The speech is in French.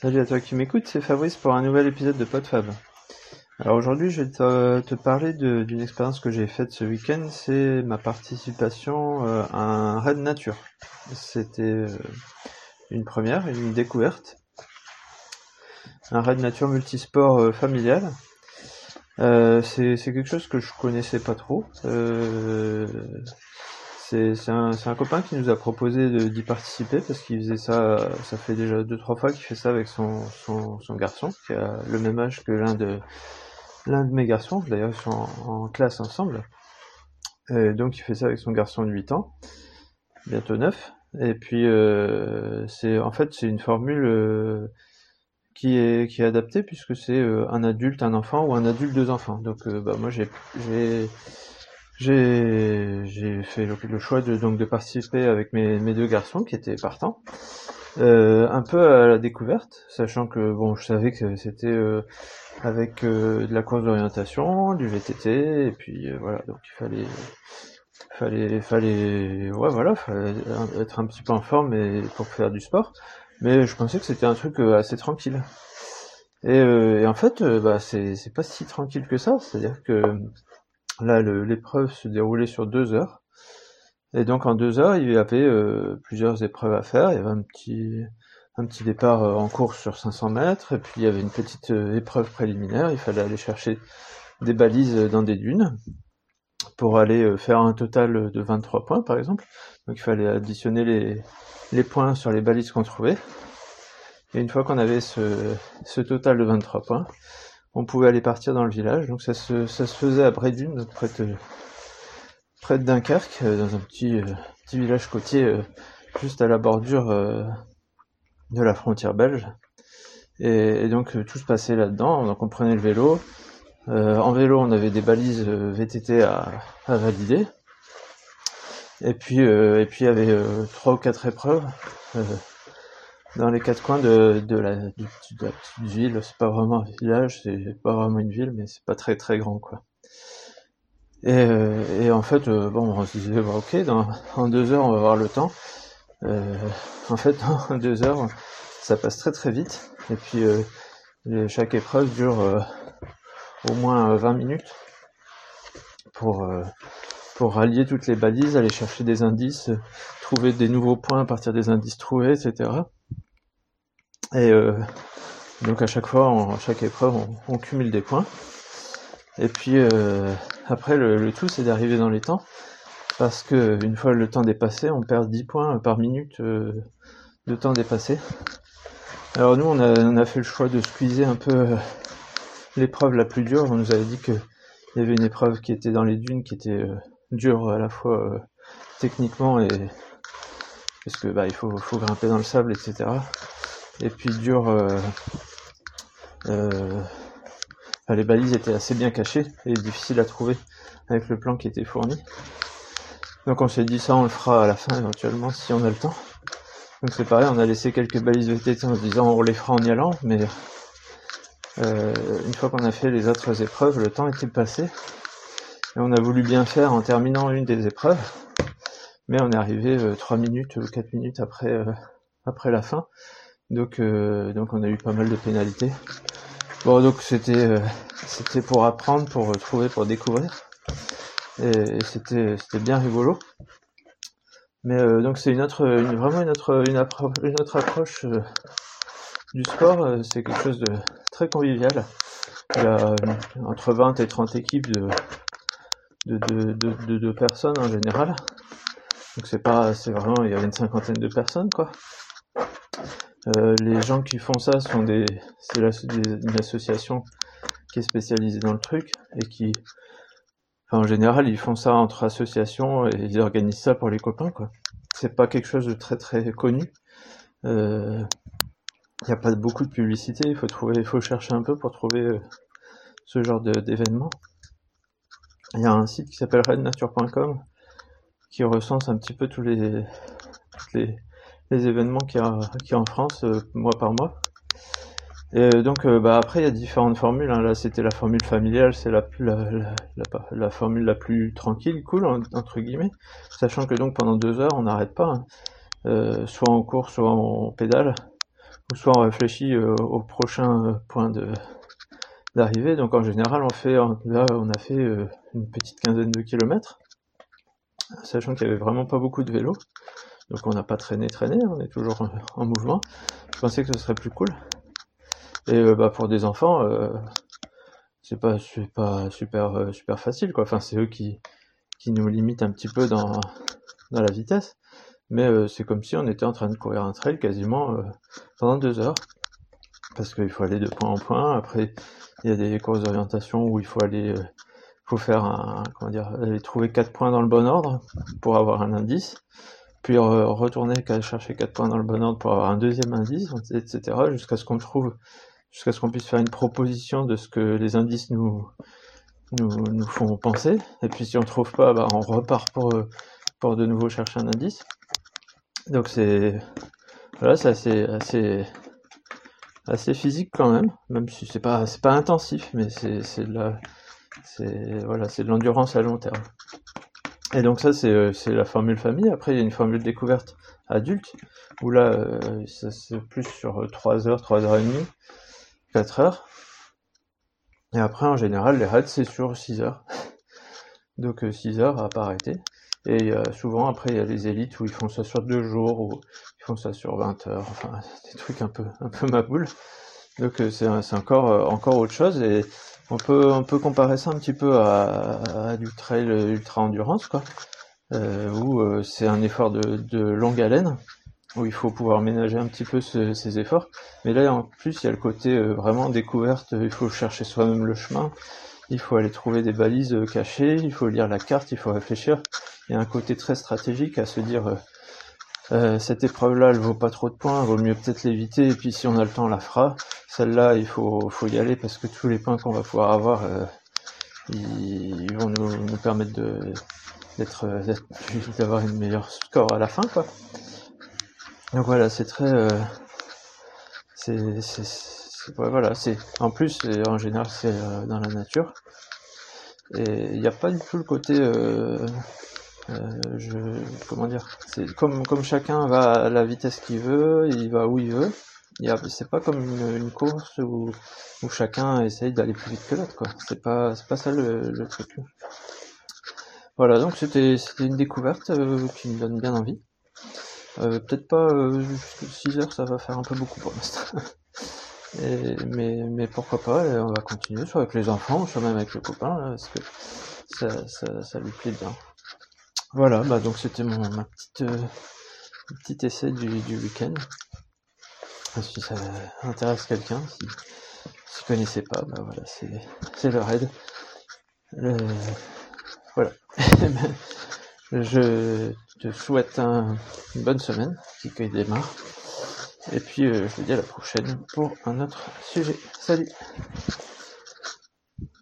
Salut à toi qui m'écoutes, c'est Fabrice pour un nouvel épisode de PodFab. Alors aujourd'hui, je vais te, parler d'une expérience que j'ai faite ce week-end, c'est ma participation euh, à un raid nature. C'était euh, une première, une découverte. Un raid nature multisport euh, familial. c'est quelque chose que je connaissais pas trop. C'est un, un, copain qui nous a proposé d'y participer parce qu'il faisait ça, ça fait déjà deux trois fois qu'il fait ça avec son, garçon qui a le même âge que l'un de mes garçons. D'ailleurs, ils sont en, classe ensemble. Donc, il fait ça avec son garçon de 8 ans, bientôt 9. Et puis, euh, c'est en fait c'est une formule euh, qui est qui est adaptée puisque c'est euh, un adulte, un enfant ou un adulte, deux enfants. Donc, bah, moi j'ai j'ai fait le, choix de, donc de participer avec mes, mes deux garçons qui étaient partants, euh, un peu à la découverte, sachant que bon, je savais que c'était euh, avec euh, de la course d'orientation, du VTT, et puis euh, voilà, donc il fallait, fallait, fallait, ouais voilà, fallait être un petit peu en forme et pour faire du sport, mais je pensais que c'était un truc euh, assez tranquille. Et, et en fait, bah c'est pas si tranquille que ça, c'est-à-dire que Là, l'épreuve se déroulait sur deux heures. Et donc en deux heures, il y avait euh, plusieurs épreuves à faire. Il y avait un petit, un petit départ euh, en course sur 500 mètres, et puis il y avait une petite euh, épreuve préliminaire. Il fallait aller chercher des balises dans des dunes pour aller faire un total de 23 points, par exemple. Donc il fallait additionner les, les points sur les balises qu'on trouvait. Et une fois qu'on avait ce, ce total de 23 points, on pouvait aller partir dans le village. Donc ça se, ça se faisait à Brédune, près de, près de Dunkerque, euh, dans un petit, euh, petit village côtier euh, juste à la bordure de la frontière belge. Et, donc tout se passait là-dedans. Donc on prenait le vélo. en vélo, on avait des balises VTT à, à valider. Et puis, et puis il y avait trois ou quatre épreuves dans les quatre coins de, de, la, de, la petite ville. C'est pas vraiment un village, c'est pas vraiment une ville, mais c'est pas très très grand quoi. Et, euh, et en fait, euh, bon, on se disait, bah, ok, dans, en deux heures, on va avoir le temps. Euh, en fait, en deux heures, ça passe très très vite. Et puis, euh, chaque épreuve dure au moins 20 minutes pour, rallier toutes les balises, aller chercher des indices, trouver des nouveaux points à partir des indices trouvés, etc. Et euh, donc à chaque fois, en chaque épreuve, on, cumule des points. Et puis euh, après, le, tout, c'est d'arriver dans les temps. Parce que une fois le temps dépassé, on perd 10 points par minute euh, de temps dépassé. Alors nous, on a, on a, fait le choix de squeezer un peu l'épreuve la plus dure. On nous avait dit qu'il y avait une épreuve qui était dans les dunes, qui était dure à la fois techniquement et parce que bah il faut, faut grimper dans le sable, etc et puis dur. Euh, euh, les balises étaient assez bien cachées et difficiles à trouver avec le plan qui était fourni. Donc on s'est dit ça, on le fera à la fin éventuellement si on a le temps. Donc c'est pareil, on a laissé quelques balises VTT en se disant on les fera en y allant, mais euh, une fois qu'on a fait les autres épreuves, le temps était passé. Et on a voulu bien faire en terminant une des épreuves, mais on est arrivé euh, 3 minutes ou 4 minutes après, euh, après la fin. Donc, euh, donc on a eu pas mal de pénalités. Bon, donc c'était c'était pour apprendre, pour trouver, pour découvrir. Et, c'était c'était bien rigolo. Mais donc c'est une autre, vraiment une autre, une, une autre approche du sport. c'est quelque chose de très convivial. Il y a entre 20 et 30 équipes de de, de, personnes en général. Donc c'est pas, c'est vraiment, il y avait une cinquantaine de personnes quoi. Euh, les gens qui font ça sont des, c'est une association qui est spécialisée dans le truc et qui, enfin, en général, ils font ça entre associations et ils organisent ça pour les copains, quoi. C'est pas quelque chose de très très connu. Il euh, n'y a pas beaucoup de publicité. Il faut trouver, il faut chercher un peu pour trouver euh, ce genre d'événement. Il y a un site qui s'appelle rednature.com qui recense un petit peu tous les, toutes les, les événements qu'il y a, qui en France euh, mois par mois. Et euh, donc euh, bah, après il y a différentes formules. Hein. Là c'était la formule familiale, c'est la, la, la, la, formule la plus tranquille, cool entre guillemets, sachant que donc pendant deux heures on n'arrête pas, hein. soit en cours, soit en pédale, ou soit on réfléchit au prochain point de d'arrivée. Donc en général, on fait là, on a fait une petite quinzaine de kilomètres, sachant qu'il y avait vraiment pas beaucoup de vélos. Donc on n'a pas traîné, traîné, on est toujours en mouvement. Je pensais que ce serait plus cool. Et bah, pour des enfants, c'est pas, pas super, super facile, quoi. Enfin, c'est eux qui, qui nous limitent un petit peu dans, dans la vitesse. Mais c'est comme si on était en train de courir un trail quasiment pendant deux heures. Parce qu'il faut aller de point en point. Après, il y a des courses d'orientation où il faut aller, faut faire un, comment dire, aller trouver quatre points dans le bon ordre pour avoir un indice puis retourner chercher quatre points dans le bon ordre pour avoir un deuxième indice, etc., jusqu'à ce qu'on trouve, jusqu'à ce qu'on puisse faire une proposition de ce que les indices nous, nous, font penser. Et puis si on trouve pas, bah, on repart pour, pour de nouveau chercher un indice. Donc c'est, voilà, c'est assez, assez, assez physique quand même, même si c'est pas, pas intensif, mais c'est, c'est de la, c'est, voilà, c'est de l'endurance à long terme. Et donc ça, euh, c'est la formule famille. Après, il y a une formule découverte adulte, où là, euh, c'est plus sur 3 heures, 3 heures et demie, 4 heures. Et après, en général, les raids, c'est sur 6 heures. donc 6 euh, heures à pas arrêter. Et souvent, après, il y a les élites où ils font ça sur 2 jours, ou ça sur 20 heures. Enfin, des trucs un peu, un peu ma boule. Donc c'est encore, encore autre chose. Et on peut, on peut comparer ça un petit peu à, du trail ultra endurance, quoi, euh, où euh, c'est un effort de, longue haleine, où il faut pouvoir ménager un petit peu ces efforts. Mais là, en plus, il y a le côté euh, vraiment découverte, il faut chercher soi-même le chemin, il faut aller trouver des balises cachées, il faut lire la carte, il faut réfléchir. Il y a un côté très stratégique à se dire euh, cette épreuve-là, elle vaut pas trop de points, vaut mieux peut-être l'éviter, et puis si on a le temps, on la fera. Celle-là, il faut, y aller parce que tous les points qu'on va pouvoir avoir, euh, ils, vont nous, permettre d'être d'avoir une meilleure score à la fin, quoi. Donc voilà, c'est très, euh, voilà, c'est, en plus, en général, c'est dans la nature, et il n'y a pas du tout le côté je, comment dire, c'est comme, comme chacun va à la vitesse qu'il veut, il va où il veut. C'est pas comme une, course où, chacun essaye d'aller plus vite que l'autre, quoi. C'est pas, c'est pas ça le, truc. Voilà, donc c'était, c'était une découverte euh, qui me donne bien envie. Euh, peut-être pas euh, 6 heures, ça va faire un peu beaucoup pour l'instant. mais, mais pourquoi pas, on va continuer, soit avec les enfants, soit même avec le copain, parce que ça, ça, ça lui plaît bien. Voilà, bah donc c'était mon ma petite euh, petit essai du, du week-end. Si ça intéresse quelqu'un, si si connaissez pas, bah voilà, c'est le raid. voilà. je te souhaite un, une bonne semaine qui démarre. Et puis euh, je vous dis à la prochaine pour un autre sujet. Salut